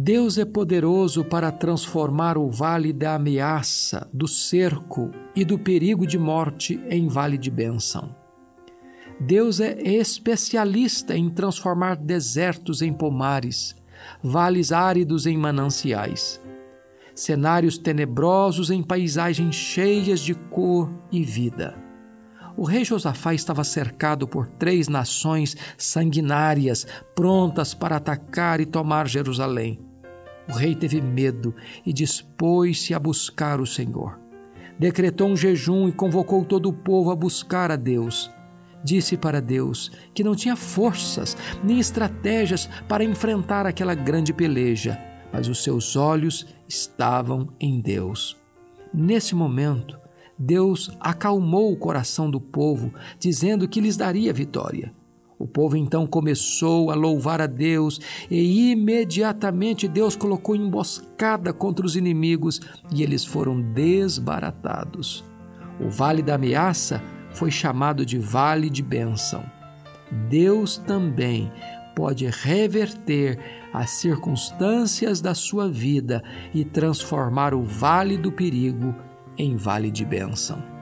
Deus é poderoso para transformar o vale da ameaça, do cerco e do perigo de morte em vale de bênção. Deus é especialista em transformar desertos em pomares, vales áridos em mananciais, cenários tenebrosos em paisagens cheias de cor e vida. O rei Josafá estava cercado por três nações sanguinárias, prontas para atacar e tomar Jerusalém. O rei teve medo e dispôs-se a buscar o Senhor. Decretou um jejum e convocou todo o povo a buscar a Deus. Disse para Deus que não tinha forças nem estratégias para enfrentar aquela grande peleja, mas os seus olhos estavam em Deus. Nesse momento, Deus acalmou o coração do povo, dizendo que lhes daria vitória. Povo então começou a louvar a Deus e imediatamente Deus colocou emboscada contra os inimigos e eles foram desbaratados. O vale da ameaça foi chamado de vale de bênção. Deus também pode reverter as circunstâncias da sua vida e transformar o vale do perigo em vale de bênção.